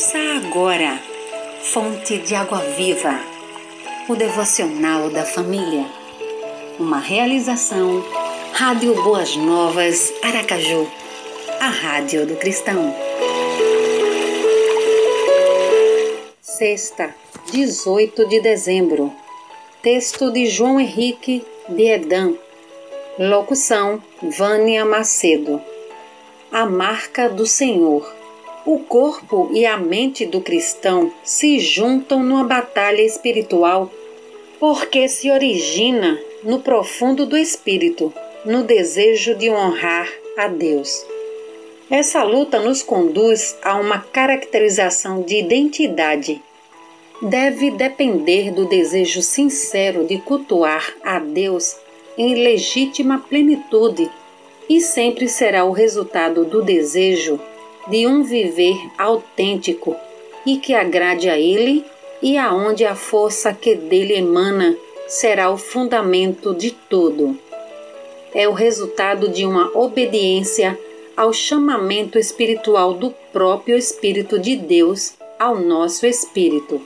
Ouça agora, Fonte de Água Viva, o devocional da família. Uma realização, Rádio Boas Novas, Aracaju, a Rádio do Cristão. Sexta, 18 de dezembro. Texto de João Henrique de Edan. Locução: Vânia Macedo. A marca do Senhor. O corpo e a mente do cristão se juntam numa batalha espiritual porque se origina no profundo do espírito, no desejo de honrar a Deus. Essa luta nos conduz a uma caracterização de identidade. Deve depender do desejo sincero de cultuar a Deus em legítima plenitude e sempre será o resultado do desejo de um viver autêntico e que agrade a Ele e aonde a força que dele emana será o fundamento de tudo. É o resultado de uma obediência ao chamamento espiritual do próprio Espírito de Deus ao nosso espírito.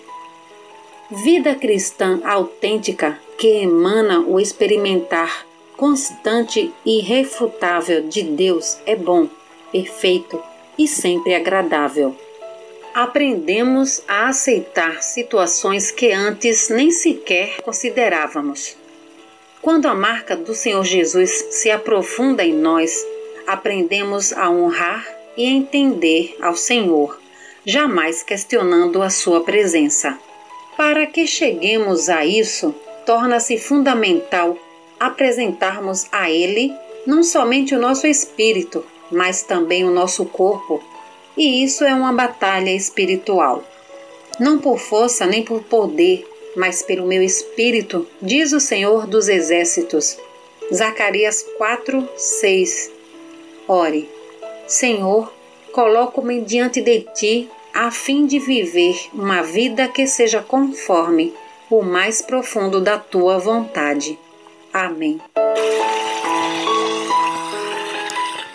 Vida cristã autêntica que emana o experimentar constante e irrefutável de Deus é bom, perfeito e sempre agradável. Aprendemos a aceitar situações que antes nem sequer considerávamos. Quando a marca do Senhor Jesus se aprofunda em nós, aprendemos a honrar e entender ao Senhor, jamais questionando a sua presença. Para que cheguemos a isso, torna-se fundamental apresentarmos a Ele não somente o nosso espírito, mas também o nosso corpo, e isso é uma batalha espiritual. Não por força nem por poder, mas pelo meu espírito, diz o Senhor dos Exércitos. Zacarias 4, 6. Ore, Senhor, coloco-me diante de ti a fim de viver uma vida que seja conforme o mais profundo da tua vontade. Amém.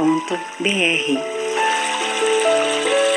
.br